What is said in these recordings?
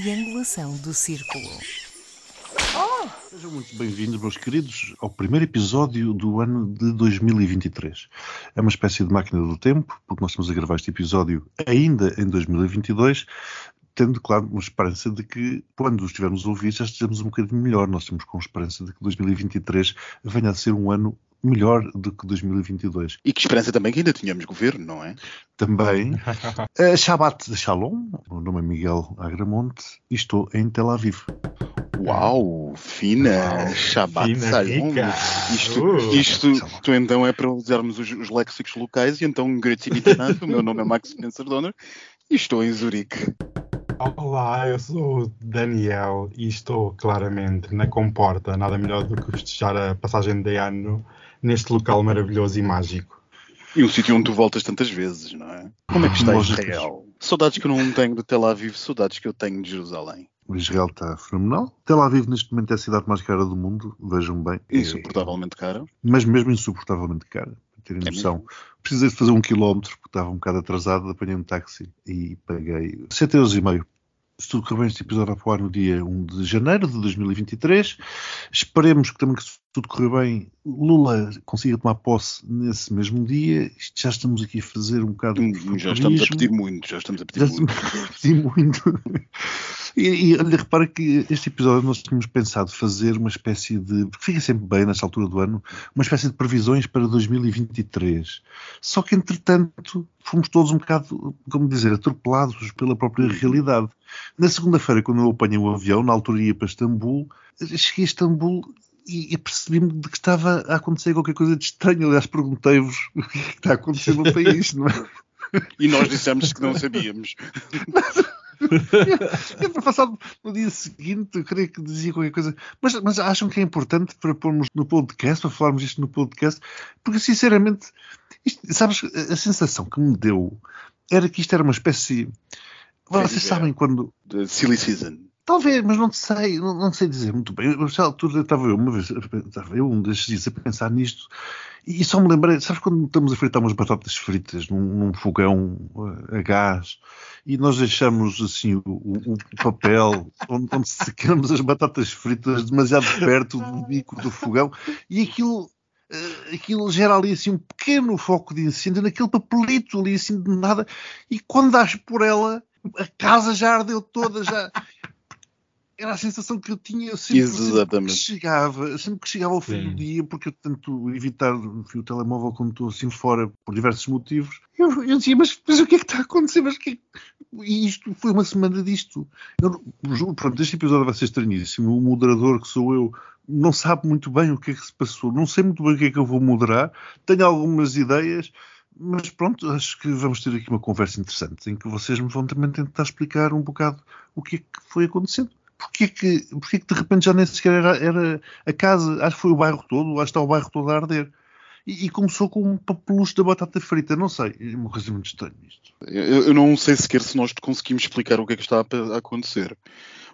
triangulação do círculo. Oh! Sejam muito bem-vindos, meus queridos, ao primeiro episódio do ano de 2023. É uma espécie de máquina do tempo, porque nós estamos a gravar este episódio ainda em 2022, tendo, claro, uma esperança de que, quando os tivermos ouvir, já estejamos um bocadinho melhor. Nós temos com esperança de que 2023 venha a ser um ano melhor do que 2022. E que esperança também que ainda tínhamos governo, não é? Também. uh, Shabbat de Shalom, o nome é Miguel Agramonte e estou em Tel Aviv. Uau, fina, Uau, Shabbat fina Shalom. Isto, uh, isto, isto então é para usarmos os, os léxicos locais e então, gratificante, o meu nome é Max Spencer Donner e estou em Zurique. Olá, eu sou o Daniel e estou claramente na comporta, nada melhor do que festejar a passagem de ano neste local maravilhoso e mágico. E um sítio onde tu voltas tantas vezes, não é? Como é que está Israel? Saudades que eu não tenho de Tel Aviv, saudades que eu tenho de Jerusalém. O Israel está fenomenal. Tel Aviv neste momento é a cidade mais cara do mundo, vejam bem. Insuportavelmente cara. Mas mesmo insuportavelmente cara, para terem é noção. É Precisei de fazer um quilómetro, porque estava um bocado atrasado, apanhei um táxi e paguei 7,5 euros se tudo correr bem, este episódio vai voar no dia 1 de janeiro de 2023. Esperemos que também que se tudo correr bem, Lula consiga tomar posse nesse mesmo dia. Isto já estamos aqui a fazer um bocado. Já estamos a pedir muito, já estamos a pedir já muito. Estamos a pedir muito. E, e olha, repara que este episódio nós tínhamos pensado fazer uma espécie de. Porque fica sempre bem nesta altura do ano, uma espécie de previsões para 2023. Só que, entretanto, fomos todos um bocado, como dizer, atropelados pela própria realidade. Na segunda-feira, quando eu apanhei o avião, na altura ia para Istambul, cheguei a Istambul e, e percebi-me de que estava a acontecer qualquer coisa de estranho. Aliás, perguntei-vos o que, é que está a acontecer no país, não é? E nós dissemos que não sabíamos. eu, eu passado no dia seguinte, eu creio que dizia qualquer coisa. Mas, mas acham que é importante para pormos no podcast, para falarmos isto no podcast? Porque, sinceramente, isto, sabes, a sensação que me deu era que isto era uma espécie. Vocês sabem quando. The silly season. Talvez, mas não sei, não, não sei dizer muito bem. A altura estava eu uma vez, estava eu um destes dias a pensar nisto e só me lembrei, sabes quando estamos a fritar umas batatas fritas num, num fogão a gás e nós deixamos assim o, o papel onde, onde secamos as batatas fritas demasiado perto do bico do fogão e aquilo aquilo gera ali assim um pequeno foco de incêndio naquele papelito ali assim de nada. E quando dás por ela a casa já ardeu toda já era a sensação que eu tinha sempre, sempre que chegava, sempre que chegava ao fim Sim. do dia, porque eu tento evitar enfim, o telemóvel quando estou assim fora por diversos motivos. Eu, eu dizia, mas, mas, o que é que está a acontecer? Mas que... E isto foi uma semana disto. Eu juro, pronto, este episódio vai ser estranhíssimo. O moderador que sou eu não sabe muito bem o que é que se passou. Não sei muito bem o que é que eu vou moderar. Tenho algumas ideias. Mas pronto, acho que vamos ter aqui uma conversa interessante em que vocês me vão também tentar explicar um bocado o que é que foi acontecendo porquê que, porquê que de repente já nem sequer era, era, a casa, acho que foi o bairro todo, acho que está o bairro todo a arder. E, e começou com um papelucho da batata frita, não sei, é uma coisa muito estranha isto. Eu, eu, não sei sequer se nós conseguimos explicar o que é que está a, acontecer.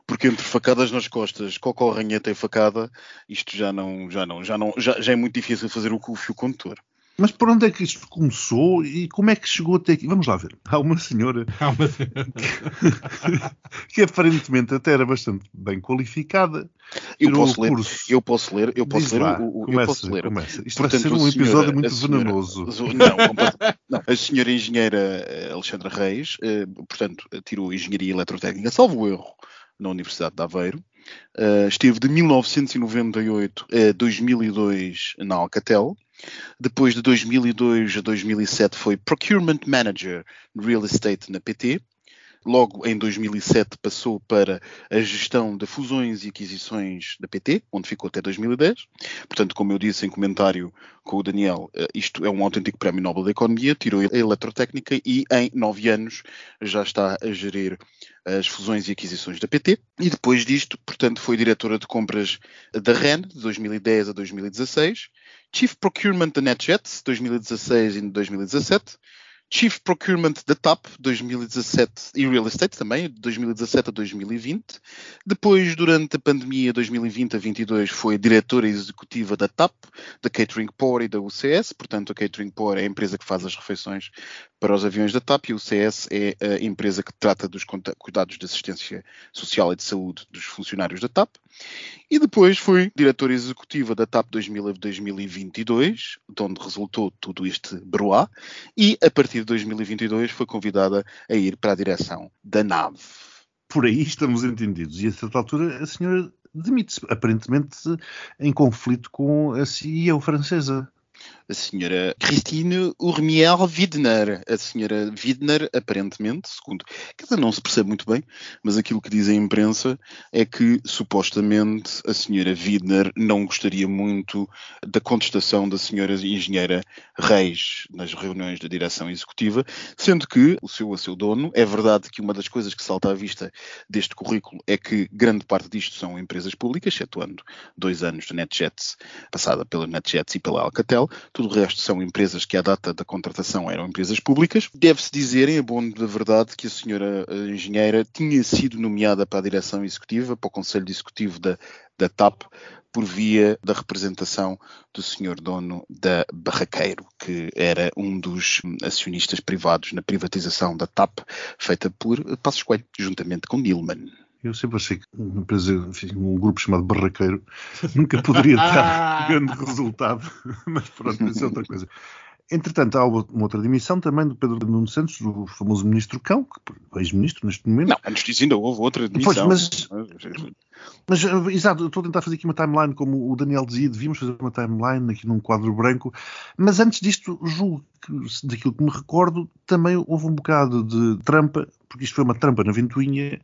Porque entre facadas nas costas, cocó, ranheta e facada, isto já não, já não, já não, já, já é muito difícil fazer o, o fio condutor. Mas por onde é que isto começou e como é que chegou até aqui? Vamos lá ver. Há uma senhora, Há uma senhora. Que, que, aparentemente até era bastante bem qualificada. Eu posso, ler, eu posso ler, eu posso ler, o, começa, eu posso ler. Começa. Isto Portanto, vai ser um episódio muito senhora, venenoso. Não, não, a senhora engenheira eh, Alexandra Reis, eh, portanto, tirou engenharia eletrotécnica, salvo erro, na Universidade de Aveiro. Uh, esteve de 1998 a 2002 na Alcatel depois de 2002 a 2007 foi Procurement Manager Real Estate na PT. Logo em 2007 passou para a gestão de fusões e aquisições da PT, onde ficou até 2010. Portanto, como eu disse em comentário com o Daniel, eh, isto é um autêntico prémio Nobel da Economia, tirou a eletrotécnica e em nove anos já está a gerir as fusões e aquisições da PT. E depois disto, portanto, foi diretora de compras da REN, de 2010 a 2016 Chief Procurement da NetJets, 2016 e 2017, Chief Procurement da TAP 2017 e Real Estate também, de 2017 a 2020. Depois, durante a pandemia 2020 a 22, foi diretora executiva da TAP, da Catering Power e da UCS. Portanto, a Catering Power é a empresa que faz as refeições para os aviões da TAP e o UCS é a empresa que trata dos cuidados de assistência social e de saúde dos funcionários da TAP. E depois foi diretora executiva da TAP 2000 a 2022, de onde resultou todo este broá, e a partir de 2022 foi convidada a ir para a direção da nave. Por aí estamos entendidos. E a certa altura a senhora demite-se, aparentemente em conflito com a CEO francesa a senhora Christine Urmier Widner. A senhora Widner, aparentemente, segundo. Dizer, não se percebe muito bem, mas aquilo que diz a imprensa é que, supostamente, a senhora Widner não gostaria muito da contestação da senhora engenheira Reis nas reuniões da direção executiva, sendo que o seu a seu dono, é verdade que uma das coisas que salta à vista deste currículo é que grande parte disto são empresas públicas, excetuando dois anos de NetJets, passada pela NetJets e pela Alcatel, tudo o resto são empresas que à data da contratação eram empresas públicas. Deve-se dizer, em abono da verdade, que a senhora engenheira tinha sido nomeada para a direção executiva, para o Conselho Executivo da, da TAP, por via da representação do senhor dono da Barraqueiro, que era um dos acionistas privados na privatização da TAP, feita por Passos Coelho, juntamente com Nilman. Eu sempre achei que uma empresa, enfim, um grupo chamado Barraqueiro nunca poderia dar grande resultado, mas pronto, isso é outra coisa. Entretanto, há uma outra dimissão também do Pedro Nuno Santos, o famoso ministro Cão, ex-ministro neste momento. Não, antes disso ainda houve outra demissão. Pois, mas, mas, exato, estou a tentar fazer aqui uma timeline, como o Daniel dizia, devíamos fazer uma timeline aqui num quadro branco, mas antes disto, julgo que, daquilo que me recordo, também houve um bocado de trampa, porque isto foi uma trampa na ventoinha,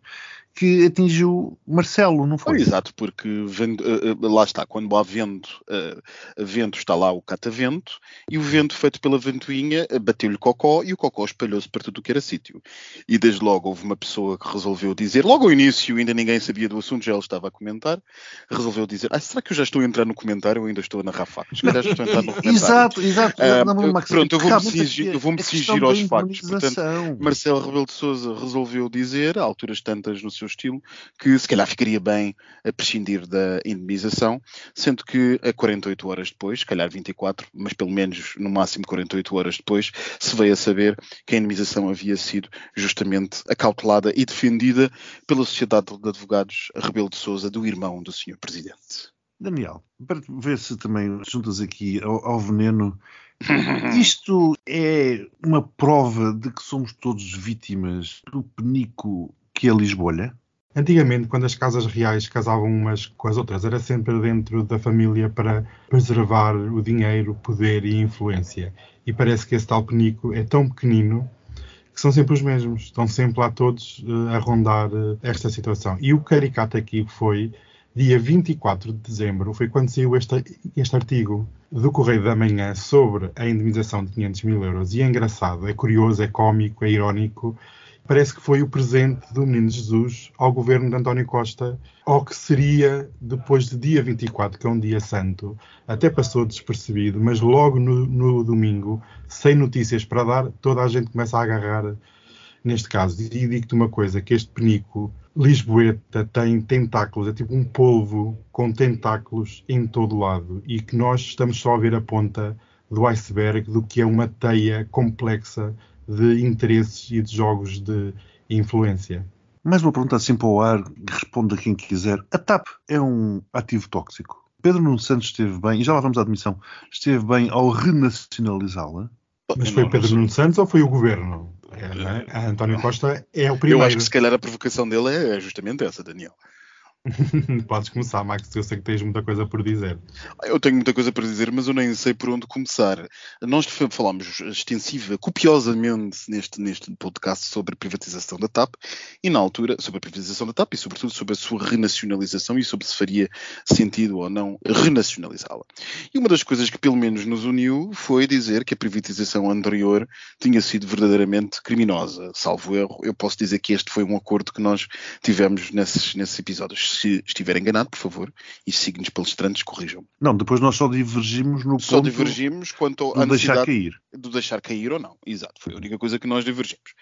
que atingiu Marcelo, não foi? exato, porque vendo, uh, lá está, quando há vento, uh, vento está lá o catavento, e o vento feito pela ventoinha bateu-lhe cocó e o cocó espalhou-se para tudo o que era sítio. E desde logo houve uma pessoa que resolveu dizer, logo ao início ainda ninguém sabia do assunto, já ele estava a comentar, resolveu dizer, ah, será que eu já estou a entrar no comentário ou ainda estou na factos? Já estou a entrar no comentário. exato, exato. Uh, não, Max, pronto, eu vou-me cingir, vou cingir aos factos. Portanto, Marcelo Rebelo de Sousa resolveu dizer, a alturas tantas no seu estilo, que se calhar ficaria bem a prescindir da indemnização, sendo que a 48 horas depois, se calhar 24, mas pelo menos no máximo 48 horas depois, se veio a saber que a indemnização havia sido justamente acautelada e defendida pela Sociedade de Advogados Rebelo de Sousa, do irmão do Sr. Presidente. Daniel, para ver se também juntas aqui ao, ao veneno, isto é uma prova de que somos todos vítimas do penico que é Lisboa? Antigamente, quando as casas reais casavam umas com as outras, era sempre dentro da família para preservar o dinheiro, poder e influência. E parece que esse tal penico é tão pequenino que são sempre os mesmos. Estão sempre lá todos uh, a rondar uh, esta situação. E o caricato aqui foi dia 24 de dezembro, foi quando saiu este, este artigo do Correio da Manhã sobre a indemnização de 500 mil euros. E é engraçado, é curioso, é cómico, é irónico parece que foi o presente do Menino Jesus ao governo de António Costa, ao que seria depois de dia 24, que é um dia santo. Até passou despercebido, mas logo no, no domingo, sem notícias para dar, toda a gente começa a agarrar neste caso. E digo-te uma coisa, que este penico lisboeta tem tentáculos, é tipo um polvo com tentáculos em todo lado e que nós estamos só a ver a ponta do iceberg do que é uma teia complexa de interesses e de jogos de influência. Mais uma pergunta assim para o ar, responda quem quiser. A TAP é um ativo tóxico? Pedro Nuno Santos esteve bem, e já lá vamos à admissão, esteve bem ao renacionalizá-la? Mas foi Pedro Nuno Santos ou foi o governo? É, é? A António Costa é o primeiro. Eu acho que se calhar a provocação dele é justamente essa, Daniel. Podes começar, Max, eu sei que tens muita coisa por dizer. Eu tenho muita coisa por dizer, mas eu nem sei por onde começar. Nós falámos extensiva, copiosamente neste, neste podcast sobre a privatização da TAP e na altura sobre a privatização da TAP e sobretudo sobre a sua renacionalização e sobre se faria sentido ou não renacionalizá-la. E uma das coisas que pelo menos nos uniu foi dizer que a privatização anterior tinha sido verdadeiramente criminosa. Salvo erro, eu posso dizer que este foi um acordo que nós tivemos nesses, nesses episódios Se estiver enganado, por favor, e signos palestrantes corrijam. Não, depois nós só divergimos no Só ponto divergimos quanto à deixar cair. do deixar cair ou não. Exato, foi a única coisa que nós divergimos.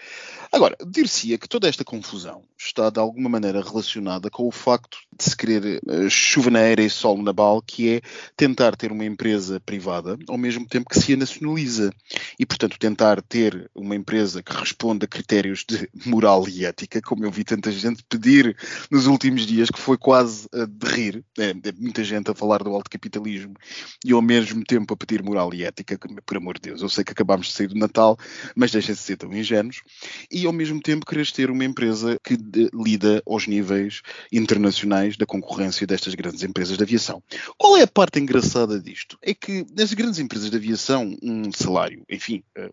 Agora, dir-se-ia que toda esta confusão está de alguma maneira relacionada com o facto de se querer eh, chuva na era e sol na bal, que é tentar ter uma empresa privada ao mesmo tempo que se a nacionaliza. E, portanto, tentar ter uma empresa que responda a critérios de moral e ética, como eu vi tanta gente pedir nos últimos dias, que foi quase de rir. É, é muita gente a falar do alto capitalismo e ao mesmo tempo a pedir moral e ética, que, por amor de Deus, eu sei que acabámos de sair do Natal, mas deixem-se ser tão ingênuos, e ao mesmo tempo quereres ter uma empresa que de- lida aos níveis internacionais da concorrência destas grandes empresas de aviação. Qual é a parte engraçada disto? É que nas grandes empresas de aviação, um salário, enfim, eh,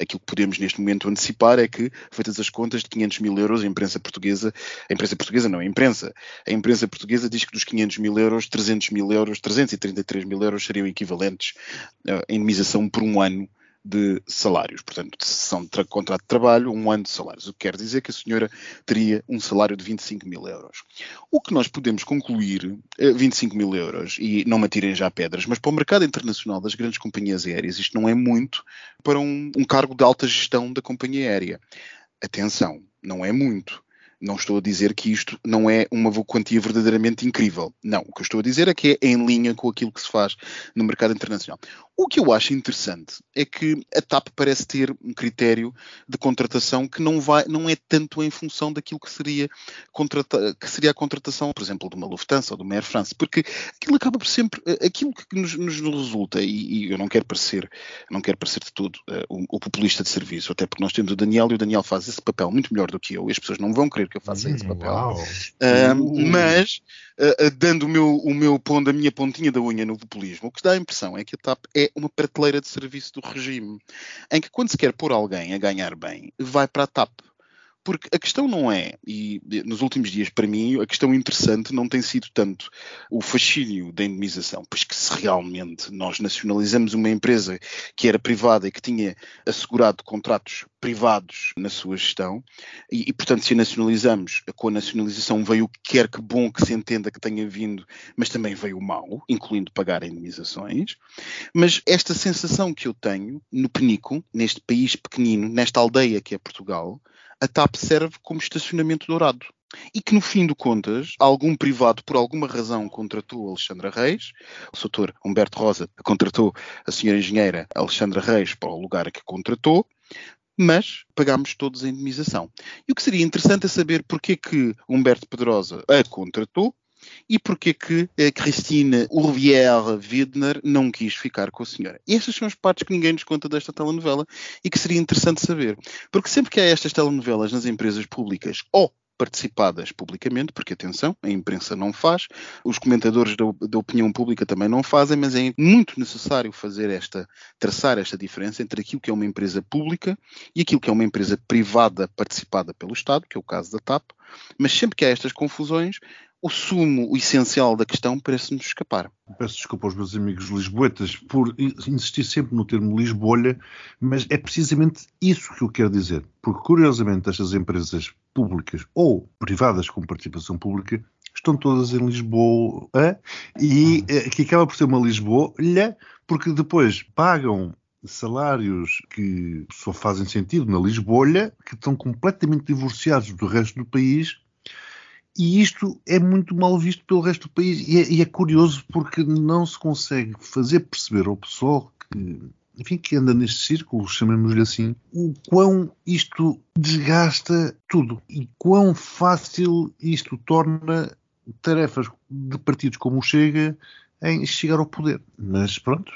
aquilo que podemos neste momento antecipar é que, feitas as contas de 500 mil euros, a imprensa portuguesa, a imprensa portuguesa não, a imprensa, a imprensa portuguesa diz que dos 500 mil euros, 300 mil euros, 333 mil euros seriam equivalentes eh, à indemnização por um ano de salários. Portanto, de sessão de tra- contrato de trabalho, um ano de salários. O que quer dizer que a senhora teria um salário de 25 mil euros. O que nós podemos concluir, eh, 25 mil euros, e não me atirem já pedras, mas para o mercado internacional das grandes companhias aéreas, isto não é muito para um, um cargo de alta gestão da companhia aérea. Atenção, não é muito. Não estou a dizer que isto não é uma quantia verdadeiramente incrível. Não, o que eu estou a dizer é que é em linha com aquilo que se faz no mercado internacional. O que eu acho interessante é que a TAP parece ter um critério de contratação que não, vai, não é tanto em função daquilo que seria, que seria a contratação, por exemplo, de uma Lufthansa ou de uma Air France, porque aquilo acaba por sempre, eh, aquilo que nos, nos resulta, e, e eu não quero parecer, não quero parecer de todo eh, o, o populista de serviço, até porque nós temos o Daniel e o Daniel faz esse papel muito melhor do que eu, e as pessoas não vão querer que eu faça esse Hum, papel. Uau. Ah, Uh. mas, ah, dando o meu, o meu pondo, a minha pontinha da unha no populismo, o que dá a impressão é que a TAP é uma prateleira de serviço do regime, em que quando se quer pôr alguém a ganhar bem, vai para a TAP. Porque a questão não é, e nos últimos dias, para mim, a questão interessante não tem sido tanto o fascínio da indemnização, pois que se realmente nós nacionalizamos uma empresa que era privada e que tinha assegurado contratos privados na sua gestão, e, e, portanto, se a nacionalizamos, com a nacionalização veio o que quer que bom que se entenda que tenha vindo, mas também veio o mal, incluindo pagar indemnizações. Mas esta sensação que eu tenho no Penico, neste país pequenino, nesta aldeia que é Portugal, a TAP serve como estacionamento dourado. E que no fim de contas, algum privado, por alguma razão, contratou Alexandra Reis, o doutor Humberto Rosa contratou a senhora engenheira Alexandra Reis para o lugar que contratou, mas pagámos todos a indemnização. E o que seria interessante é saber porque que Humberto Pedrosa a contratou e porque que a Christine Urvière Widner não quis ficar com a senhora. E estas são as partes que ninguém nos conta desta telenovela e que seria interessante saber. Porque sempre que há estas telenovelas nas empresas públicas ou participadas publicamente, porque atenção, a imprensa não faz, os comentadores da, da, opinião pública também não fazem, mas é muito necessário fazer esta, traçar esta diferença entre aquilo que é uma empresa pública e aquilo que é uma empresa privada participada pelo Estado, que é o caso da TAP, mas sempre que há estas confusões, o sumo, o essencial da questão parece-nos escapar. Peço desculpa aos meus amigos lisboetas por insistir sempre no termo Lisbolha, mas é precisamente isso que eu quero dizer. Porque, curiosamente, estas empresas públicas ou privadas com participação pública estão todas em Lisboa e que acaba por ser uma Lisboa, porque depois pagam salários que só fazem sentido na Lisboa, que estão completamente divorciados do resto do país e isto é muito mal visto pelo resto do país e é, e é, curioso porque não se consegue fazer perceber ao pessoal que, enfim, que anda neste círculo, chamemos-lhe assim, o quão isto desgasta tudo e quão fácil isto torna tarefas de partidos como o Chega em chegar ao poder. Mas pronto,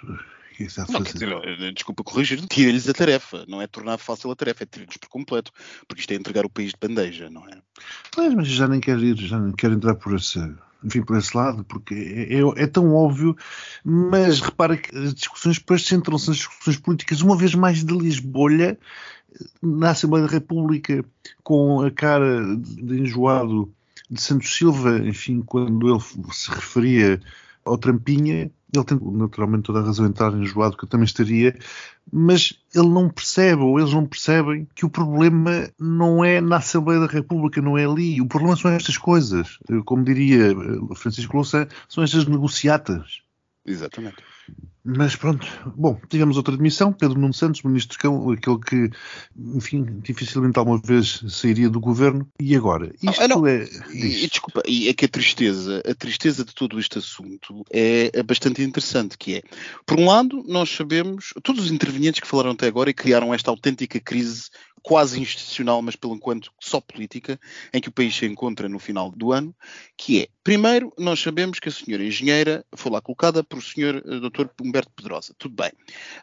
não, quer dizer, desculpa corrigir, tira-lhes a tarefa, não é tornar fácil a tarefa, é tirar-lhes por completo, porque isto é entregar o país de bandeja, não é? Pois, mas já nem quero ir, já nem quero entrar por esse, enfim, por esse lado, porque é, é, é tão óbvio, mas repara que as discussões depois centram-se nas discussões políticas, uma vez mais de Lisboa, na Assembleia da República, com a cara de enjoado de Santos Silva, enfim, quando ele se referia ao Trampinha, Ele tem naturalmente toda a razão em estar enjoado, que eu também estaria, mas ele não percebe, ou eles não percebem, que o problema não é na Assembleia da República, não é ali. O problema são estas coisas. Como diria eh, Francisco Louçã, são estas negociatas. Exatamente. Mas pronto, bom, tivemos outra demissão, Pedro Nuno Santos, ministro cão, aquele que, enfim, dificilmente alguma vez sairia do governo. E agora? Isto ah, não, é. E, desculpa, e é que a tristeza, a tristeza de todo este assunto é, é bastante interessante, que é, por um lado, nós sabemos, todos os intervenientes que falaram até agora e criaram esta autêntica crise quase institucional, mas pelo enquanto só política, em que o país se encontra no final do ano, que é, primeiro, nós sabemos que a senhora engenheira foi lá colocada por o senhor eh, Dr. Humberto Pedrosa. Tudo bem.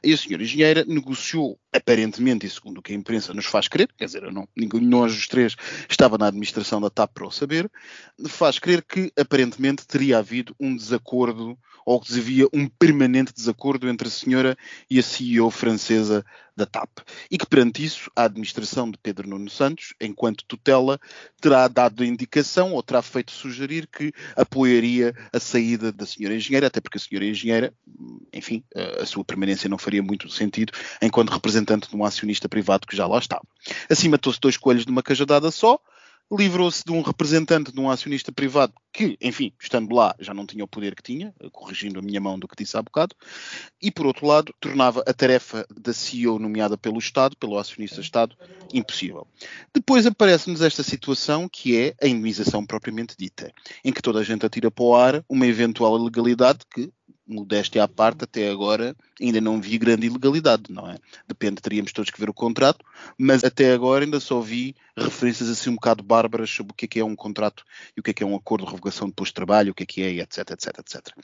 E a senhora engenheira negociou, aparentemente, e segundo o que a imprensa nos faz crer, quer dizer, não, ninguém nós os três estava na administração da TAP para o saber, faz crer que, aparentemente, teria havido um desacordo ou que havia um permanente desacordo entre a senhora e a CEO francesa da TAP. E que, perante isso, a administração de Pedro Nuno Santos, enquanto tutela, terá dado indicação ou terá feito sugerir que apoiaria a saída da senhora engenheira, até porque a senhora engenheira, enfim, a sua permanência não faria muito sentido enquanto representante de um acionista privado que já lá estava. Assim matou-se dois coelhos de uma cajadada só, livrou-se de um representante de um acionista privado que, enfim, estando lá, já não tinha o poder que tinha, corrigindo a minha mão do que disse há bocado, e por outro lado, tornava a tarefa da CEO nomeada pelo Estado, pelo acionista Estado, impossível. Depois aparece-nos esta situação que é a indemnização propriamente dita, em que toda a gente atira para o ar uma eventual ilegalidade que, modéstia à parte, até agora ainda não vi grande ilegalidade, não é? Depende, teríamos todos que ver o contrato, mas até agora ainda só vi referências assim um bocado bárbaras sobre o que é, que é um contrato e o que é, que é um acordo de revogação de posto de trabalho, o que é que é, etc, etc, etc.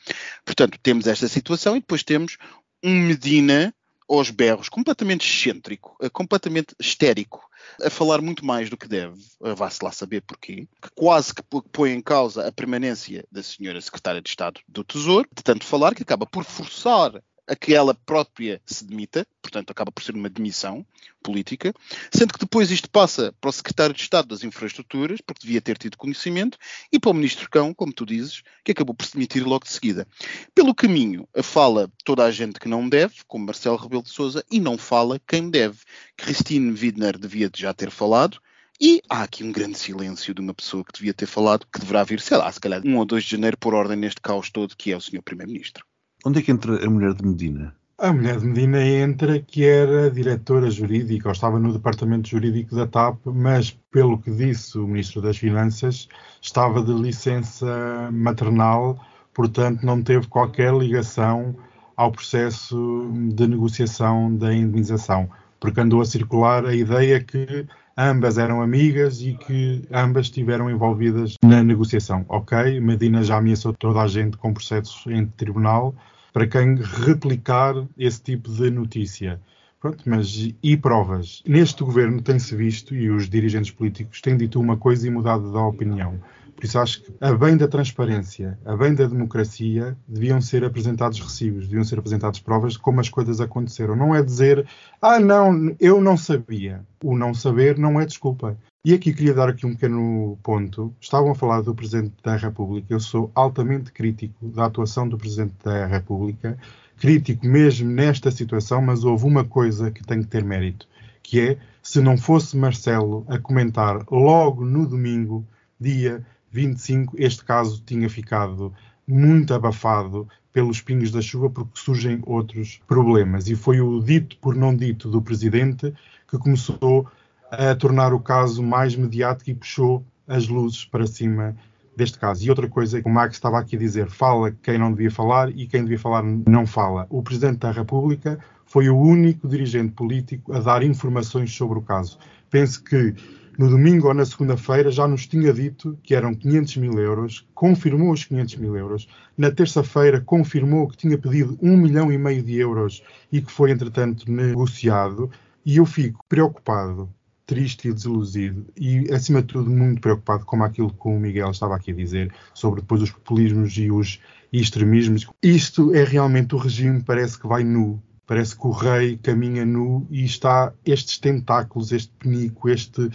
Portanto, temos esta situação e depois temos um Medina aos berros, completamente excêntrico, eh, completamente histérico, a falar muito mais do que deve, eh, vá-se lá saber porquê, que quase que põe em causa a permanência da senhora secretária de Estado do Tesouro, de tanto falar que acaba por forçar a que ela própria se demita, portanto acaba por ser uma demissão política, sendo que depois isto passa para o secretário de Estado das Infraestruturas, porque devia ter tido conhecimento, e para o ministro Cão, como tu dizes, que acabou por se demitir logo de seguida. Pelo caminho, fala toda a gente que não deve, como Marcelo Rebelo de Sousa, e não fala quem deve. Christine Widner devia já ter falado, e há aqui um grande silêncio de uma pessoa que devia ter falado, que deverá vir, sei lá, se calhar 1 ou 2 de janeiro por ordem neste caos todo, que é o Sr. Primeiro-Ministro. Onde é que entra a mulher de Medina? A mulher de Medina entra que era diretora jurídica, ou estava no departamento jurídico da TAP, mas, pelo que disse o Ministro das Finanças, estava de licença maternal, portanto não teve qualquer ligação ao processo de negociação da indenização, porque andou a circular a ideia que ambas eram amigas e que ambas estiveram envolvidas na negociação. Ok, Medina já ameaçou toda a gente com processos em tribunal para quem replicar esse tipo de notícia. Pronto, mas e provas? Neste governo tem-se visto, e os dirigentes políticos têm dito uma coisa e mudado de opinião. Por isso acho que, a bem da transparência, a bem da democracia, deviam ser apresentados recibos, deviam ser apresentadas provas de como as coisas aconteceram. Não é dizer, ah, não, eu não sabia. O não saber não é desculpa. E aqui queria dar aqui um pequeno ponto. Estavam a falar do Presidente da República. Eu sou altamente crítico da atuação do Presidente da República, crítico mesmo nesta situação, mas houve uma coisa que tem que ter mérito, que é, se não fosse Marcelo a comentar logo no domingo, dia 25, este caso tinha ficado muito abafado pelos pingos da chuva porque surgem outros problemas. E foi o dito por não dito do presidente que começou a tornar o caso mais mediático e puxou as luzes para cima deste caso. E outra coisa que o Max estava aqui a dizer, fala quem não devia falar e quem devia falar não fala. O Presidente da República foi o único dirigente político a dar informações sobre o caso. Penso que no domingo ou na segunda-feira já nos tinha dito que eram 500 mil euros, confirmou os 500 mil euros. Na terça-feira confirmou que tinha pedido 1 milhão e meio de euros e que foi, entretanto, negociado. E eu fico preocupado, triste e desiludido e, acima de tudo, muito preocupado com aquilo que o Miguel estava aqui a dizer sobre depois os populismos e os extremismos. Isto é realmente o regime, parece que vai nu. Parece que o rei caminha nu e está estes tentáculos, este penico, este,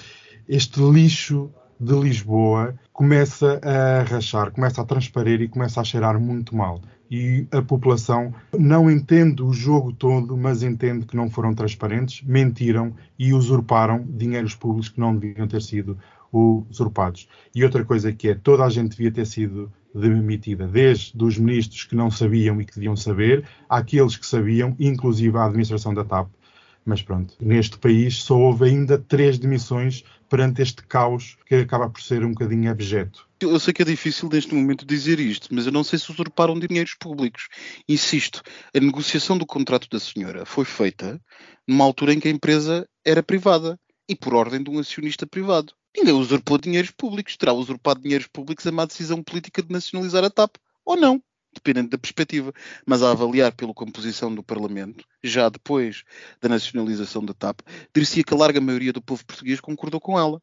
este lixo de Lisboa começa a rachar, começa a transparecer e começa a cheirar muito mal. E a população não entende o jogo todo, mas entende que não foram transparentes, mentiram e usurparam dinheiros públicos que não deviam ter sido usurpados. E outra coisa que é, toda a gente devia ter sido demitida, desde os ministros que não sabiam e que deviam saber, àqueles que sabiam, inclusive a administração da TAP. Mas pronto, neste país só houve ainda três demissões perante este caos que acaba por ser um bocadinho abjeto. Eu sei que é difícil neste momento dizer isto, mas eu não sei se usurparam dinheiros públicos. Insisto, a negociação do contrato da senhora foi feita numa altura em que a empresa era privada e por ordem de um acionista privado. Ninguém usurpou dinheiros públicos. Terá usurpado dinheiros públicos a má decisão política de nacionalizar a TAP. Ou não, dependendo da perspectiva. Mas a avaliar pela composição do Parlamento, já depois da nacionalização da TAP, dir-se que a larga maioria do povo português concordou com ela.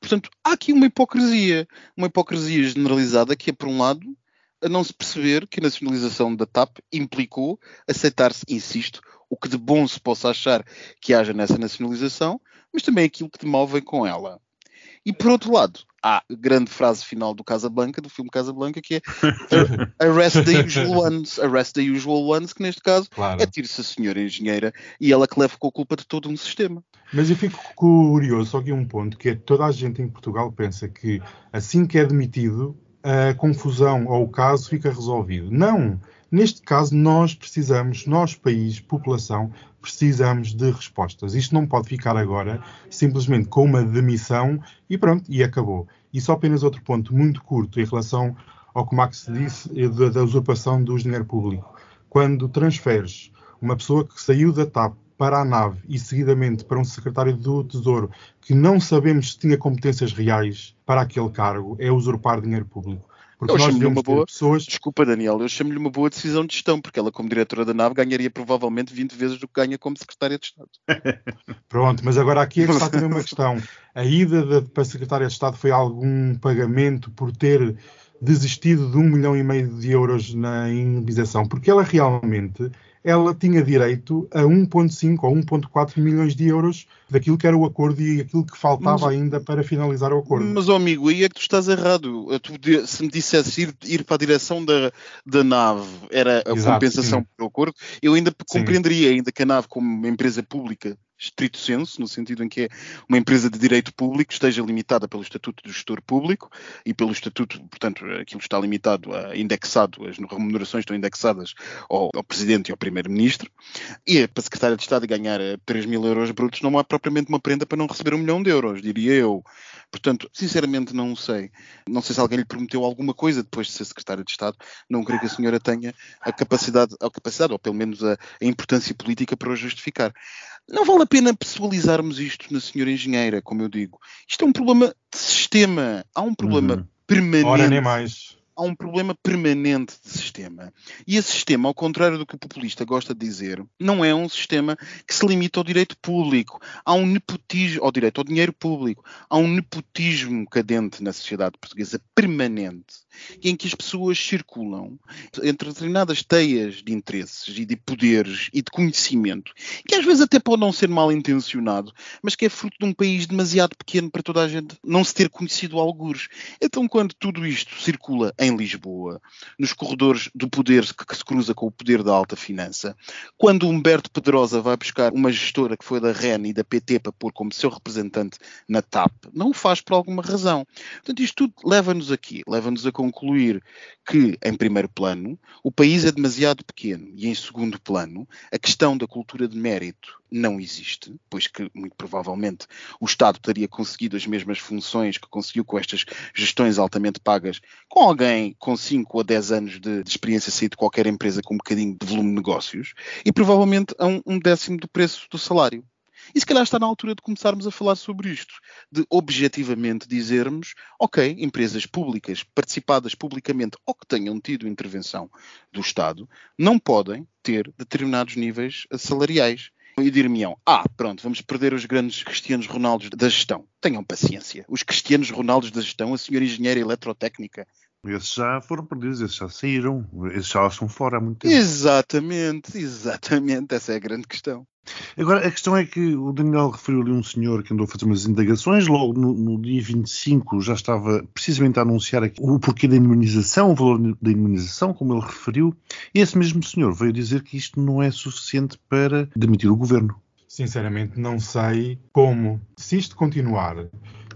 Portanto, há aqui uma hipocrisia. Uma hipocrisia generalizada que é, por um lado, a não se perceber que a nacionalização da TAP implicou aceitar-se, insisto, o que de bom se possa achar que haja nessa nacionalização, mas também aquilo que de mal vem com ela. E por outro lado, há a grande frase final do Casablanca, do filme Casablanca, que é Arrest the usual ones, arrest the usual ones, que neste caso claro. é a senhora engenheira e ela que leva com a culpa de todo um sistema. Mas eu fico curioso, só aqui um ponto, que é toda a gente em Portugal pensa que assim que é demitido, a confusão ou o caso fica resolvido. Não! Neste caso, nós precisamos, nós, país, população, precisamos de respostas. Isto não pode ficar agora simplesmente com uma demissão e pronto, e acabou. E só apenas outro ponto muito curto em relação ao que Max disse da, da usurpação do dinheiro público. Quando transferes uma pessoa que saiu da TAP para a nave e seguidamente para um secretário do Tesouro que não sabemos se tinha competências reais para aquele cargo, é usurpar dinheiro público. Porque eu chamo-lhe uma boa. Pessoas... Desculpa, Daniel, eu chamo-lhe uma boa decisão de gestão, porque ela, como diretora da nave, ganharia provavelmente 20 vezes do que ganha como secretária de Estado. Pronto, mas agora aqui é que está também uma questão. A ida de, para a secretária de Estado foi algum pagamento por ter desistido de um milhão e meio de euros na indemnização? Porque ela realmente ela tinha direito a 1,5 ou 1,4 milhões de euros daquilo que era o acordo e aquilo que faltava mas, ainda para finalizar o acordo. Mas, oh amigo, aí é que tu estás errado. Tu, se me dissesse ir, ir para a direção da, da nave era a Exato, compensação sim. pelo acordo, eu ainda compreenderia, ainda que a nave, como empresa pública, estrito senso, no sentido em que é uma empresa de direito público, esteja limitada pelo Estatuto do Gestor Público e pelo Estatuto, portanto, aquilo está limitado, a, indexado, as remunerações estão indexadas ao, ao Presidente e ao Primeiro-Ministro, e para a Secretária de Estado ganhar 3 mil euros brutos não é propriamente uma prenda para não receber um milhão de euros, diria eu. Portanto, sinceramente não sei. Não sei se alguém lhe prometeu alguma coisa depois de ser secretário de Estado. Não creio que a senhora tenha a capacidade, a capacidade ou pelo menos a, a importância política para o justificar. Não vale a pena pessoalizarmos isto na senhora engenheira, como eu digo. Isto é um problema de sistema. Há um problema uhum. permanente. Ora, nem mais há um problema permanente de sistema. E esse sistema, ao contrário do que o populista gosta de dizer, não é um sistema que se limita ao direito público. Há um nepotismo, ao direito ao dinheiro público. Há um nepotismo cadente na sociedade portuguesa permanente em que as pessoas circulam entre determinadas teias de interesses e de poderes e de conhecimento, que às vezes até pode não ser mal intencionado, mas que é fruto de um país demasiado pequeno para toda a gente não se ter conhecido algures. Então, quando tudo isto circula em Lisboa, nos corredores do poder que se cruza com o poder da alta finança, quando Humberto Pedrosa vai buscar uma gestora que foi da REN e da PT para pôr como seu representante na TAP, não o faz por alguma razão. Portanto, isto tudo leva-nos aqui, leva-nos a concluir que, em primeiro plano, o país é demasiado pequeno e, em segundo plano, a questão da cultura de mérito não existe, pois que, muito provavelmente, o Estado teria conseguido as mesmas funções que conseguiu com estas gestões altamente pagas com alguém com 5 ou 10 anos de, de experiência sair de qualquer empresa com um bocadinho de volume de negócios e provavelmente a um, um décimo do preço do salário. E se calhar está na altura de começarmos a falar sobre isto, de objetivamente dizermos, ok, empresas públicas participadas publicamente ou que tenham tido intervenção do Estado não podem ter determinados níveis salariais. E dir-me-ão, ah, pronto, vamos perder os grandes Cristianos Ronaldos da gestão. Tenham paciência. Os Cristianos Ronaldos da gestão, a senhora engenheira eletrotécnica, esses já foram perdidos, esses já saíram, esses já estão fora há muito tempo. Exatamente, exatamente, essa é a grande questão. Agora, a questão é que o Daniel referiu ali um senhor que andou a fazer umas indagações, logo no, no dia 25 já estava precisamente a anunciar aqui o porquê da imunização, o valor da imunização, como ele referiu, e esse mesmo senhor veio dizer que isto não é suficiente para demitir o governo. Sinceramente, não sei como, se isto continuar,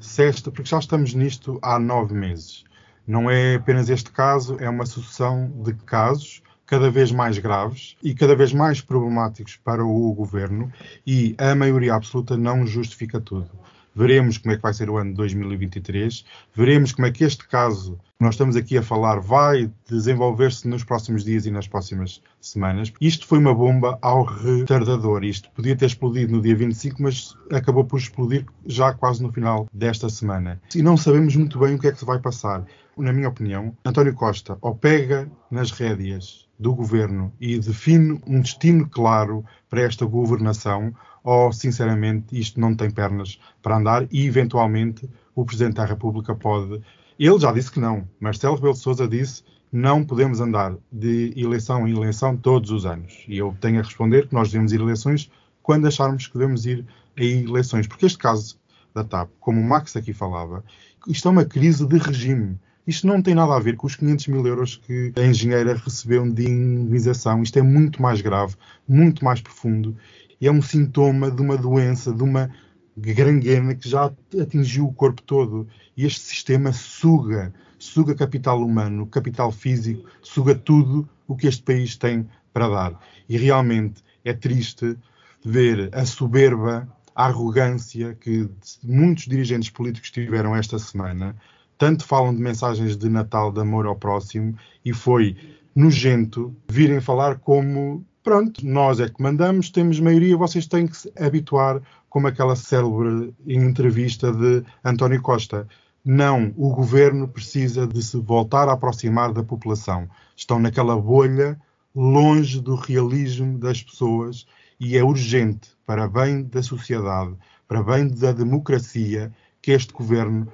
se esta, porque já estamos nisto há nove meses. Não é apenas este caso, é uma sucessão de casos cada vez mais graves e cada vez mais problemáticos para o governo e a maioria absoluta não justifica tudo. Veremos como é que vai ser o ano de 2023, veremos como é que este caso que nós estamos aqui a falar vai desenvolver-se nos próximos dias e nas próximas semanas. Isto foi uma bomba ao retardador. Isto podia ter explodido no dia 25, mas acabou por explodir já quase no final desta semana. E não sabemos muito bem o que é que se vai passar. Na minha opinião, António Costa ou pega nas rédeas do governo e define um destino claro para esta governação, ou sinceramente isto não tem pernas para andar e eventualmente o Presidente da República pode. Ele já disse que não. Marcelo Rebelo de Sousa disse não podemos andar de eleição em eleição todos os anos. E eu tenho a responder que nós devemos ir a eleições quando acharmos que devemos ir a eleições. Porque este caso da TAP, como o Max aqui falava, isto é uma crise de regime. Isto não tem nada a ver com os 500 mil euros que a engenheira recebeu de indenização. Isto é muito mais grave, muito mais profundo e é um sintoma de uma doença, de uma granguena que já atingiu o corpo todo. E este sistema suga, suga capital humano, capital físico, suga tudo o que este país tem para dar. E realmente é triste ver a soberba, a arrogância que muitos dirigentes políticos tiveram esta semana tanto falam de mensagens de Natal de amor ao próximo e foi nojento virem falar como pronto, nós é que mandamos, temos maioria, vocês têm que se habituar, como aquela célebre entrevista de António Costa. Não, o governo precisa de se voltar a aproximar da população. Estão naquela bolha, longe do realismo das pessoas, e é urgente, para bem da sociedade, para bem da democracia, que este governo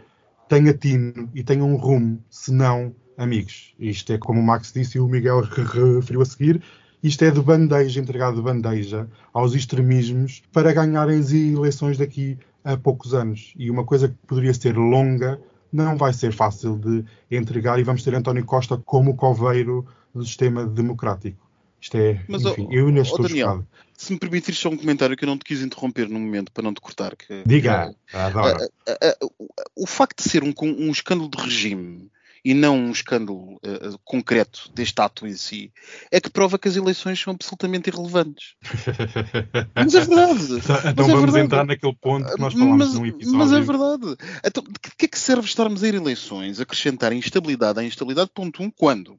tenha tino e tenha um rumo, senão, amigos, isto é como o Max disse e o Miguel referiu a seguir, isto é de bandeja, entregado de bandeja aos extremismos para ganharem as eleições daqui a poucos anos. E uma coisa que poderia ser longa não vai ser fácil de entregar e vamos ter António Costa como coveiro do sistema democrático. Isto é, Mas, enfim, eu ainda estou Daniel, chocado. Se me permitires só um comentário que eu não te quis interromper no momento para não te cortar. Que, Diga, que, adoro. o facto de ser um, um escândalo de regime e não um escândalo concreto deste ato em si, é que prova que as eleições são absolutamente irrelevantes. mas é verdade. Então mas é vamos verdade. entrar naquele ponto que nós falamos mas, num episódio. Mas é verdade. Então, de que é que serve estarmos a ir a eleições, acrescentar instabilidade à instabilidade, ponto um, quando?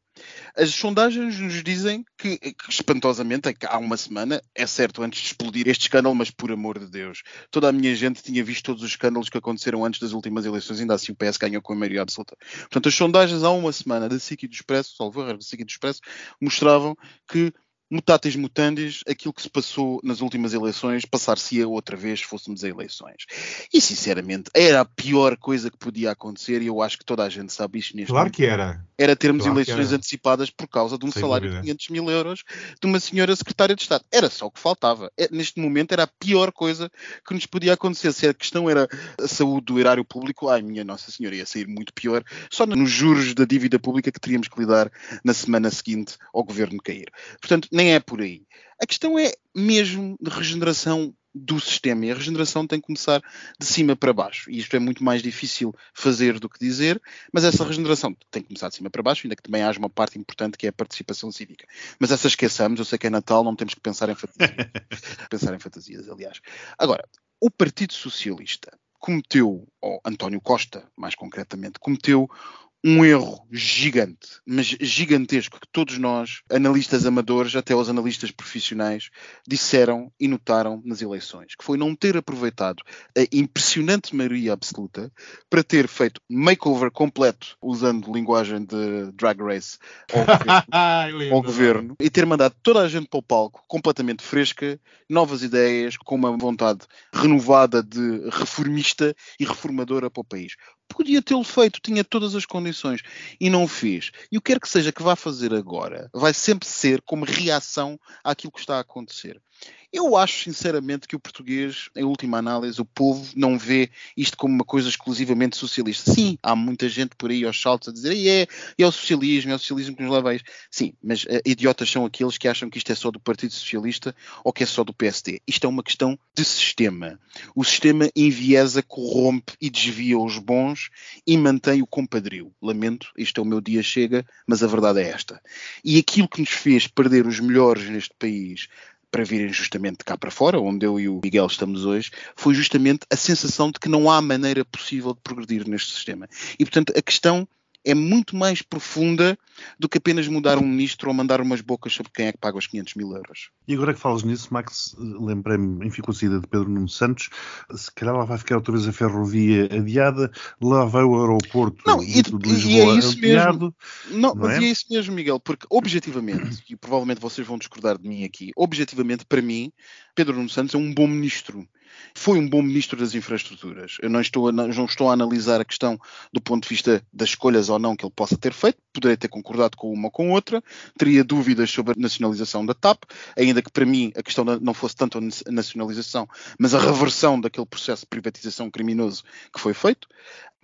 As sondagens nos dizem que, que, espantosamente, é há uma semana, é certo, antes de explodir este escândalo, mas por amor de Deus, toda a minha gente tinha visto todos os escândalos que aconteceram antes das últimas eleições, ainda assim o PS ganhou com a maioria absoluta. Portanto, as sondagens há uma semana da SIC e do Expresso, salvo erro, da SIC e do Expresso, mostravam que mutatis mutandis, aquilo que se passou nas últimas eleições passar-se-ia outra vez se fôssemos a eleições. E, sinceramente, era a pior coisa que podia acontecer e eu acho que toda a gente sabe isto neste Claro momento. que era. Era termos claro eleições antecipadas por causa de um Sem salário dúvida. de 500 mil euros de uma senhora secretária de Estado. Era só o que faltava. É, neste momento era a pior coisa que nos podia acontecer. Se a questão era a saúde do erário público, ai minha Nossa Senhora, ia sair muito pior. Só nos juros da dívida pública que teríamos que lidar na semana seguinte ao governo cair. Portanto, nem é por aí. A questão é mesmo de regeneração do sistema e a regeneração tem que começar de cima para baixo. E isto é muito mais difícil fazer do que dizer, mas essa regeneração tem que começar de cima para baixo, ainda que também haja uma parte importante que é a participação cívica. Mas essa esqueçamos, eu sei que é Natal, não temos que pensar em fantasias. pensar em fantasias, aliás. Agora, o Partido Socialista cometeu, ou António Costa, mais concretamente, cometeu um erro gigante, mas gigantesco, que todos nós, analistas amadores, até os analistas profissionais, disseram e notaram nas eleições, que foi não ter aproveitado a impressionante maioria absoluta para ter feito makeover completo, usando linguagem de Drag Race ao governo, ao governo. E ter mandado toda a gente para o palco completamente fresca, novas ideias, com uma vontade renovada de reformista e reformadora para o país. Podia tê-lo feito, tinha todas as condições e não fez. E o que quer que seja que vá fazer agora, vai sempre ser como reação àquilo que está a acontecer. Eu acho, sinceramente, que o português, em última análise, o povo não vê isto como uma coisa exclusivamente socialista. Sim, há muita gente por aí aos saltos a dizer e é, é o socialismo, é o socialismo que nos leva a isto. Sim, mas uh, idiotas são aqueles que acham que isto é só do Partido Socialista ou que é só do PSD. Isto é uma questão de sistema. O sistema enviesa, corrompe e desvia os bons e mantém o compadrio. Lamento, isto é o meu dia chega, mas a verdade é esta. E aquilo que nos fez perder os melhores neste país para virem justamente cá para fora, onde eu e o Miguel estamos hoje, foi justamente a sensação de que não há maneira possível de progredir neste sistema. E, portanto, a questão é muito mais profunda do que apenas mudar um ministro ou mandar umas bocas sobre quem é que paga os 500 mil euros. E agora que falas nisso, Max, lembrei-me, enfim, com a saída de Pedro Nuno Santos, se calhar lá vai ficar outra vez a ferrovia adiada, lá vai o aeroporto não, e, de Lisboa e é isso adiado. Mesmo. Não, não mas é? é isso mesmo, Miguel, porque objetivamente, e provavelmente vocês vão discordar de mim aqui, objetivamente, para mim, Pedro Nuno Santos é um bom ministro foi um bom ministro das infraestruturas. Eu não estou, a, não estou a analisar a questão do ponto de vista das escolhas ou não que ele possa ter feito, poderia ter concordado com uma ou com outra, teria dúvidas sobre a nacionalização da TAP, ainda que para mim a questão não fosse tanto a nacionalização, mas a reversão daquele processo de privatização criminoso que foi feito.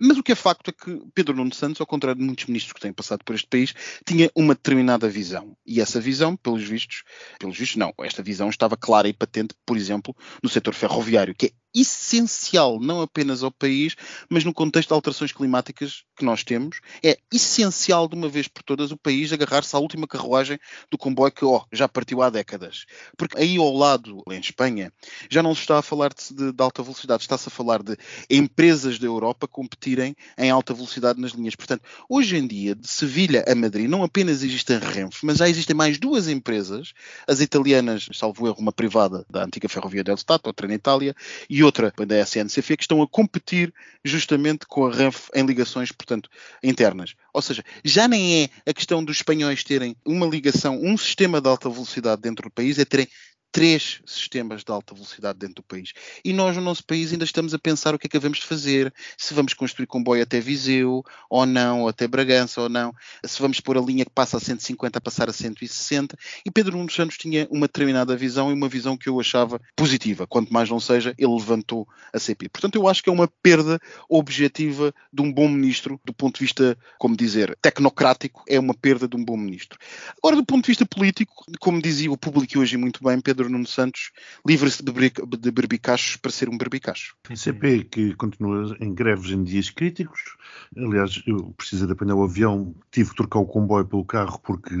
Mas o que é facto é que Pedro Nuno Santos, ao contrário de muitos ministros que têm passado por este país, tinha uma determinada visão. E essa visão, pelos vistos, pelos vistos não, esta visão estava clara e patente, por exemplo, no setor ferroviário, que é essencial não apenas ao país, mas no contexto de alterações climáticas que nós temos, é essencial de uma vez por todas o país agarrar-se à última carruagem do comboio que oh, já partiu há décadas. Porque aí ao lado, em Espanha, já não se está a falar de, de alta velocidade, está-se a falar de empresas da Europa competirem em alta velocidade nas linhas. Portanto, hoje em dia, de Sevilha a Madrid, não apenas existem Renfe, mas já existem mais duas empresas, as italianas, salvo erro, uma privada da antiga Ferrovia del Stato, outra na Itália, e outra da SNCF que estão a competir justamente com a RANF em ligações, portanto, internas. Ou seja, já nem é a questão dos espanhóis terem uma ligação, um sistema de alta velocidade dentro do país, é terem três sistemas de alta velocidade dentro do país. E nós, no nosso país, ainda estamos a pensar o que é que de fazer, se vamos construir comboio até Viseu, ou não, ou até Bragança, ou não, se vamos pôr a linha que passa a 150 a passar a 160. E Pedro Nuno Santos tinha uma determinada visão e uma visão que eu achava positiva. Quanto mais não seja, ele levantou a CP. Portanto, eu acho que é uma perda objetiva de um bom ministro, do ponto de vista, como dizer, tecnocrático, é uma perda de um bom ministro. Agora, do ponto de vista político, como dizia o público hoje muito bem, Pedro Pedro Nuno Santos livra-se de berbicachos para ser um berbicacho. CP que continua em greves em dias críticos. Aliás, eu precisei de apanhar o avião, tive que trocar o comboio pelo carro porque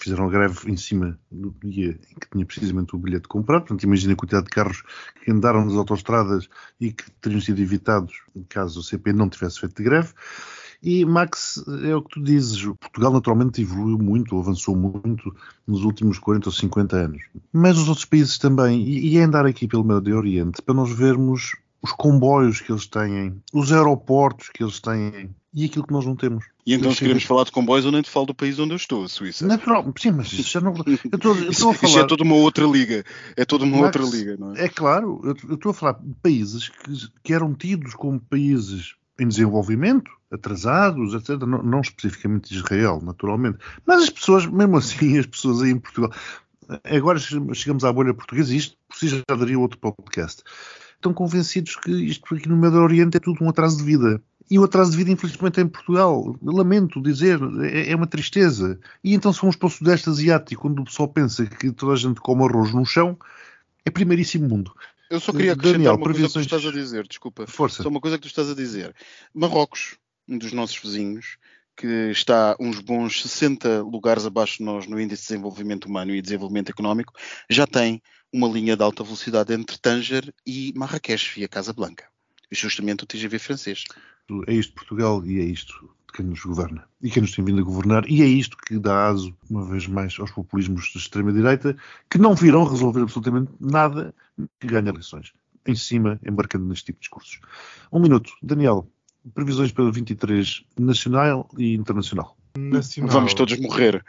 fizeram greve em cima do dia em que tinha precisamente o bilhete comprado. Portanto, imagina a quantidade de carros que andaram nas autostradas e que teriam sido evitados caso o CP não tivesse feito greve. E, Max, é o que tu dizes, Portugal naturalmente evoluiu muito, avançou muito nos últimos 40 ou 50 anos. Mas os outros países também, e, é andar aqui pelo Médio Oriente para nós vermos os comboios que eles têm, os aeroportos que eles têm e aquilo que nós não temos. E então, se queremos falar de comboios, eu nem te falo do país onde eu estou, a Suíça. Natural, sim, mas isso já não. Eu estou, eu estou a falar. Isso é toda uma outra liga. É toda uma Max, outra liga, não é? É claro, eu estou a falar de países que, que eram tidos como países em desenvolvimento, atrasados, etc. Não, não, especificamente Israel, naturalmente. Mas as pessoas, mesmo assim, as pessoas aí em Portugal. Agora chegamos à bolha portuguesa e isto por si já daria outro podcast. Estão convencidos que isto aqui no Médio Oriente é tudo um atraso de vida. E o atraso de vida, infelizmente, é em Portugal. Lamento dizer, é, é uma tristeza. E então somos para o Sudeste Asiático, quando o pessoal pensa que toda a gente come arroz no chão, é primeiríssimo mundo. Eu só queria acrescentar Daniel, uma previsões... coisa que tu estás a dizer, desculpa. Força. Só uma coisa que tu estás a dizer. Marrocos, um dos nossos vizinhos, que está uns bons 60 lugares abaixo de nós no Índice de Desenvolvimento Humano e Desenvolvimento Económico, já tem uma linha de alta velocidade entre Tanger e Marrakech, via Casa Blanca. Justamente o TGV francês. É isto Portugal e é isto quem nos governa e quem nos tem vindo a governar, e é isto que dá aso, uma vez mais, aos populismos de extrema-direita, que não virão resolver absolutamente nada que ganhe eleições. Em cima, embarcando neste tipo de discursos. Um minuto. Daniel, previsões para 23 nacional e internacional. Nacional. Vamos todos morrer.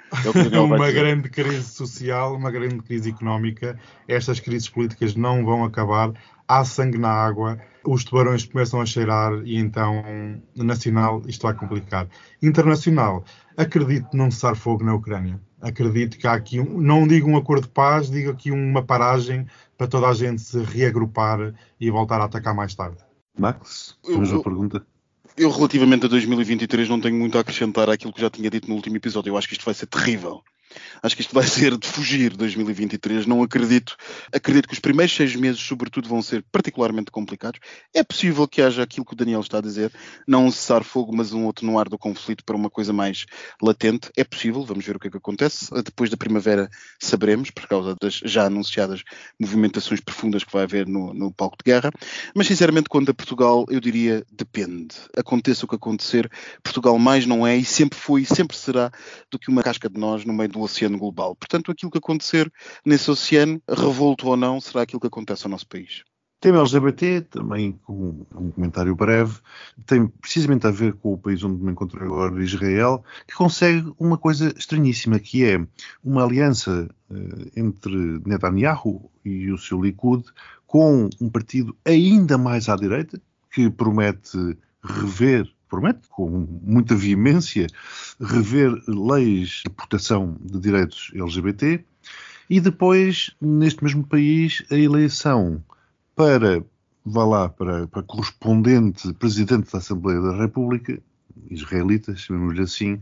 É uma grande crise social, uma grande crise económica. Estas crises políticas não vão acabar. Há sangue na água os tubarões começam a cheirar e então, nacional, isto vai complicar. Internacional, acredito num cessar-fogo na Ucrânia. Acredito que há aqui, um, não digo um acordo de paz, digo aqui uma paragem para toda a gente se reagrupar e voltar a atacar mais tarde. Max, Eu- mesma eu- pergunta. Eu, relativamente a 2023, não tenho muito a acrescentar àquilo que já tinha dito no último episódio. Eu acho que isto vai ser terrível. Acho que isto vai ser de fugir 2023. Não acredito. Acredito que os primeiros seis meses, sobretudo, vão ser particularmente complicados. É possível que haja aquilo que o Daniel está a dizer, não um cessar-fogo, mas um atenuar do conflito para uma coisa mais latente. É possível, vamos ver o que é que acontece. Depois da primavera saberemos, por causa das já anunciadas movimentações profundas que vai haver no, no palco de guerra. Mas, sinceramente, quanto a Portugal, eu diria depende. Aconteça o que acontecer, Portugal mais não é e sempre foi e sempre será do que uma casca de nós no meio do oceano global. Portanto, aquilo que acontecer nesse oceano, revolto ou não, será aquilo que acontece ao nosso país. Tema LGBT, também com um comentário breve, tem precisamente a ver com o país onde me encontro agora, Israel, que consegue uma coisa estranhíssima, que é uma aliança eh, entre Netanyahu e o seu Likud com um partido ainda mais à direita, que promete rever, promete com muita veemência, rever leis de proteção de direitos LGBT, e depois, neste mesmo país, a eleição para, vá lá, para, para correspondente presidente da Assembleia da República, israelita, chamemos-lhe assim,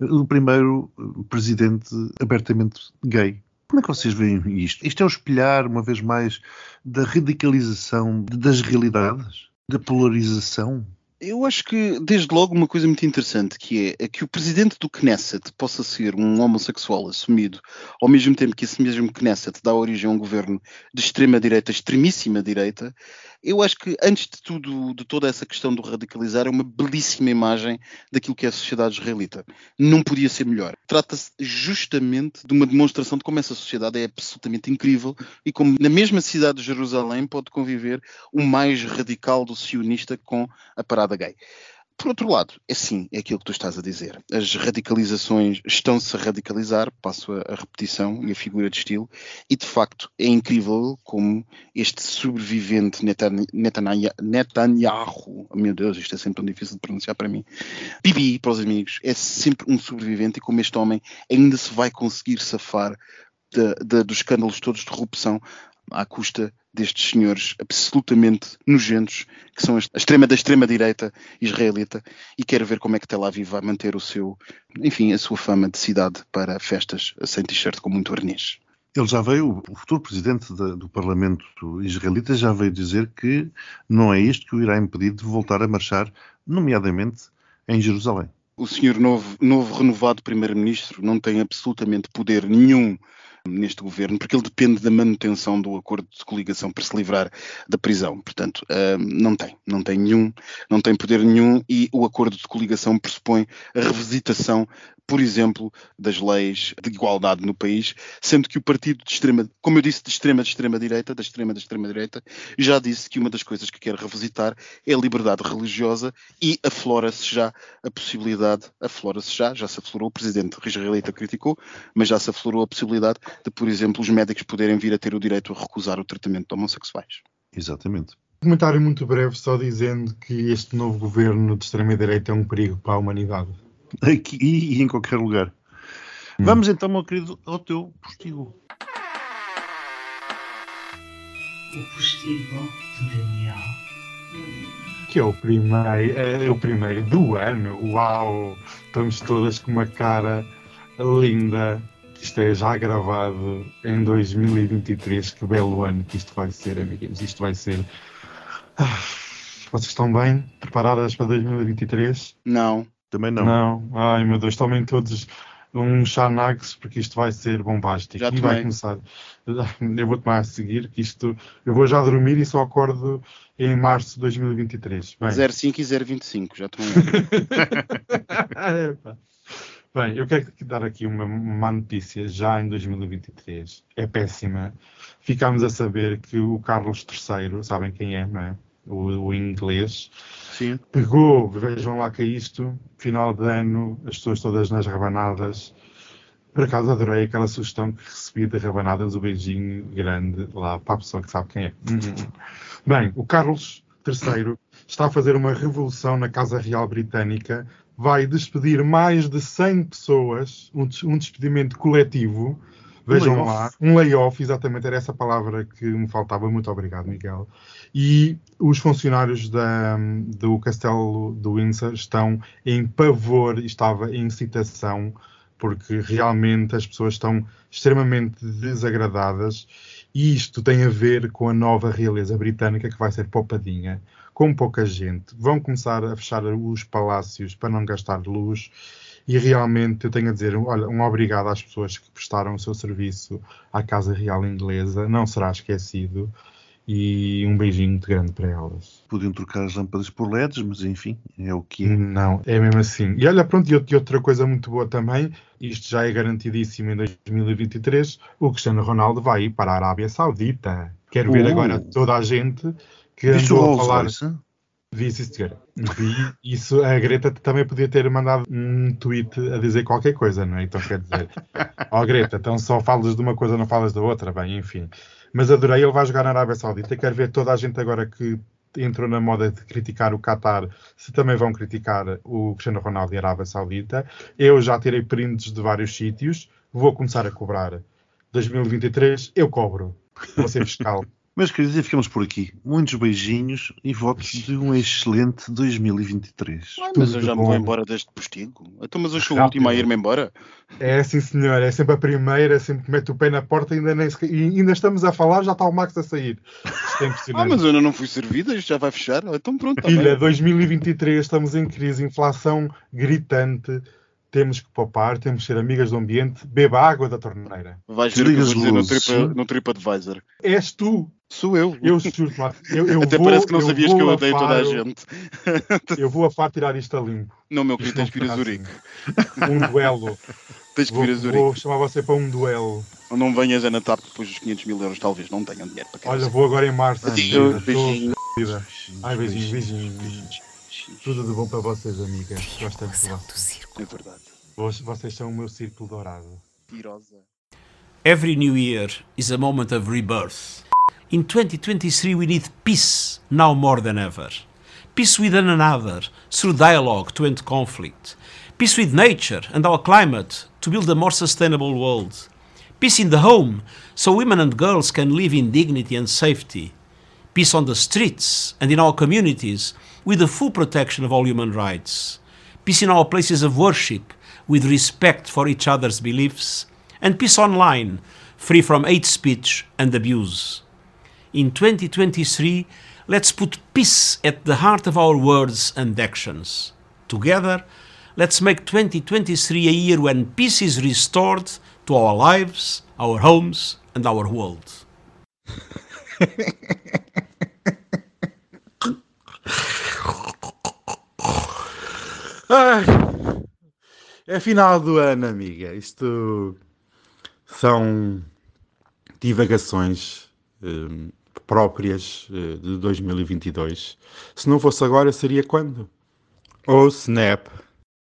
o primeiro presidente abertamente gay. Como é que vocês veem isto? Isto é o espelhar, uma vez mais, da radicalização das realidades, da polarização. Eu acho que, desde logo, uma coisa muito interessante que é que o presidente do Knesset possa ser um homossexual assumido, ao mesmo tempo que esse mesmo Knesset dá origem a um governo de extrema-direita, extremíssima direita, eu acho que, antes de tudo, de toda essa questão do radicalizar, é uma belíssima imagem daquilo que é a sociedade israelita. Não podia ser melhor. Trata-se justamente de uma demonstração de como essa sociedade é absolutamente incrível e como, na mesma cidade de Jerusalém, pode conviver o mais radical do sionista com a parada gay. Por outro lado, é sim, é aquilo que tu estás a dizer. As radicalizações estão-se a radicalizar, passo a, a repetição e a figura de estilo, e de facto é incrível como este sobrevivente Netan- Netanya- Netanyahu, oh, meu Deus, isto é sempre tão difícil de pronunciar para mim, Bibi, para os amigos, é sempre um sobrevivente e como este homem ainda se vai conseguir safar da- da- dos escândalos todos de corrupção à custa destes senhores absolutamente nojentos, que são a extrema da extrema-direita israelita, e quero ver como é que Tel Aviv vai manter o seu, enfim, a sua fama de cidade para festas sem t-shirt com muito verniz. Ele já veio, o futuro presidente da- do Parlamento israelita já veio dizer que não é isto que o irá impedir de voltar a marchar, nomeadamente em Jerusalém. O senhor novo, novo renovado primeiro-ministro não tem absolutamente poder nenhum neste governo, porque ele depende da manutenção do acordo de coligação para se livrar da prisão. Portanto, ah, não tem, não tem nenhum, não tem poder nenhum e o acordo de coligação pressupõe a revisitação, por exemplo, das leis de igualdade no país, sendo que o partido de extrema, como eu disse, de extrema de extrema direita, da extrema da extrema direita, já disse que uma das coisas que quer revisitar é a liberdade religiosa e aflora-se já a possibilidade, aflora-se já, já se aflorou, o presidente israelita criticou, mas já se aflorou a possibilidade de, por exemplo, os médicos poderem vir a ter o direito a recusar o tratamento de homossexuais. Exatamente. Comentário muito breve, só dizendo que este novo governo de extrema-direita é um perigo para a humanidade. Aqui e em qualquer lugar. Hum. Vamos então, meu querido, ao teu postigo. O postigo de Daniel. Que é o primeiro, é o primeiro do ano. Uau! Estamos todas com uma cara linda. Isto é já gravado em 2023. Que belo ano que isto vai ser, amiguinhos. Isto vai ser. Ah, Vocês estão bem? Preparadas para 2023? Não, Também não. Não. Ai meu Deus, tomem todos um Xanax porque isto vai ser bombástico. Já e vai começar. Eu vou tomar a seguir, que isto. Eu vou já dormir e só acordo em março de 2023. Bem, 05 e 025, já tomei. Epá. Bem, eu quero dar aqui uma má notícia já em 2023. É péssima. Ficámos a saber que o Carlos III, sabem quem é, não é? O, o inglês, Sim. pegou, vejam lá que é isto, final de ano, as pessoas todas nas rabanadas. Por acaso adorei aquela sugestão que recebi de rabanadas, o beijinho grande lá para a pessoa que sabe quem é. Uhum. Bem, o Carlos III está a fazer uma revolução na Casa Real Britânica vai despedir mais de 100 pessoas, um, um despedimento coletivo. Vejam Um lá, um layoff, exatamente era essa palavra que me faltava. Muito obrigado, Miguel. E os funcionários da, do Castelo do Windsor estão em pavor, estava em citação, porque realmente as pessoas estão extremamente desagradadas. E isto tem a ver com a nova realeza britânica que vai ser poupadinha, com pouca gente. Vão começar a fechar os palácios para não gastar luz. E realmente eu tenho a dizer, olha, um obrigado às pessoas que prestaram o seu serviço à Casa Real Inglesa, não será esquecido. E um beijinho muito grande para elas. Podiam trocar as lâmpadas por LEDs, mas enfim, é o que é. Não, é mesmo assim. E olha, pronto, e outra coisa muito boa também, isto já é garantidíssimo em 2023, o Cristiano Ronaldo vai ir para a Arábia Saudita. Quero ver Uh. agora toda a gente que o andou a falar... Royce? Vi, sim, senhora. Vi. Isso, a Greta também podia ter mandado um tweet a dizer qualquer coisa, não é? Então quer dizer, ó Greta, então só falas de uma coisa, não falas da outra, bem, enfim. Mas adorei, ele vai jogar na Arábia Saudita. Quero ver toda a gente agora que entrou na moda de criticar o Qatar, se também vão criticar o Cristiano Ronaldo e a Arábia Saudita. Eu já tirei prints de vários sítios, vou começar a cobrar. 2023, eu cobro. Vou ser fiscal. Meus queridos, e ficamos por aqui. Muitos beijinhos e votos de um excelente 2023. Ah, mas eu Tudo já me vou embora deste postigo. Então, mas eu sou o último a ir-me embora. É sim, senhor. É sempre a primeira, sempre que mete o pé na porta ainda nem sequer- e ainda estamos a falar, já está o Max a sair. É Ah, mas eu ainda não fui servida, isto já vai fechar. Então pronto, tá Filha, bem. 2023, estamos em crise, inflação gritante, temos que poupar, temos que ser amigas do ambiente, beba água da torneira. Vais ver o que eu vou dizer no, tripa, no TripAdvisor. És tu, Sou eu. eu Max. Eu, eu Até vou, parece que não sabias que eu odeio toda a gente. Eu vou a Faro tirar isto a limpo. Não, meu querido, tens que ir a Zurique. assim. Um duelo. Tens que Vou, vir a Zurique. vou chamar você para um duelo. Não venhas a Natal depois dos 500 mil euros, talvez não tenham dinheiro para Olha, casa. vou agora em março. Beijinho, Estou beijinho. fodida. Ai, beijinho, beijinho. Tudo de bom para vocês, amigas. Gosto tanto de vocês. É verdade. Vocês são o meu círculo dourado. Tirosa. Every new year is a moment of rebirth. In 2023, we need peace now more than ever. Peace with one another through dialogue to end conflict. Peace with nature and our climate to build a more sustainable world. Peace in the home so women and girls can live in dignity and safety. Peace on the streets and in our communities with the full protection of all human rights. Peace in our places of worship with respect for each other's beliefs. And peace online, free from hate speech and abuse. In 2023, let's put peace at the heart of our words and actions. Together, let's make 2023 a year when peace is restored to our lives, our homes, and our world. É final do ano, amiga. Isto são divagações próprias eh, de 2022. Se não fosse agora, seria quando? Oh, snap!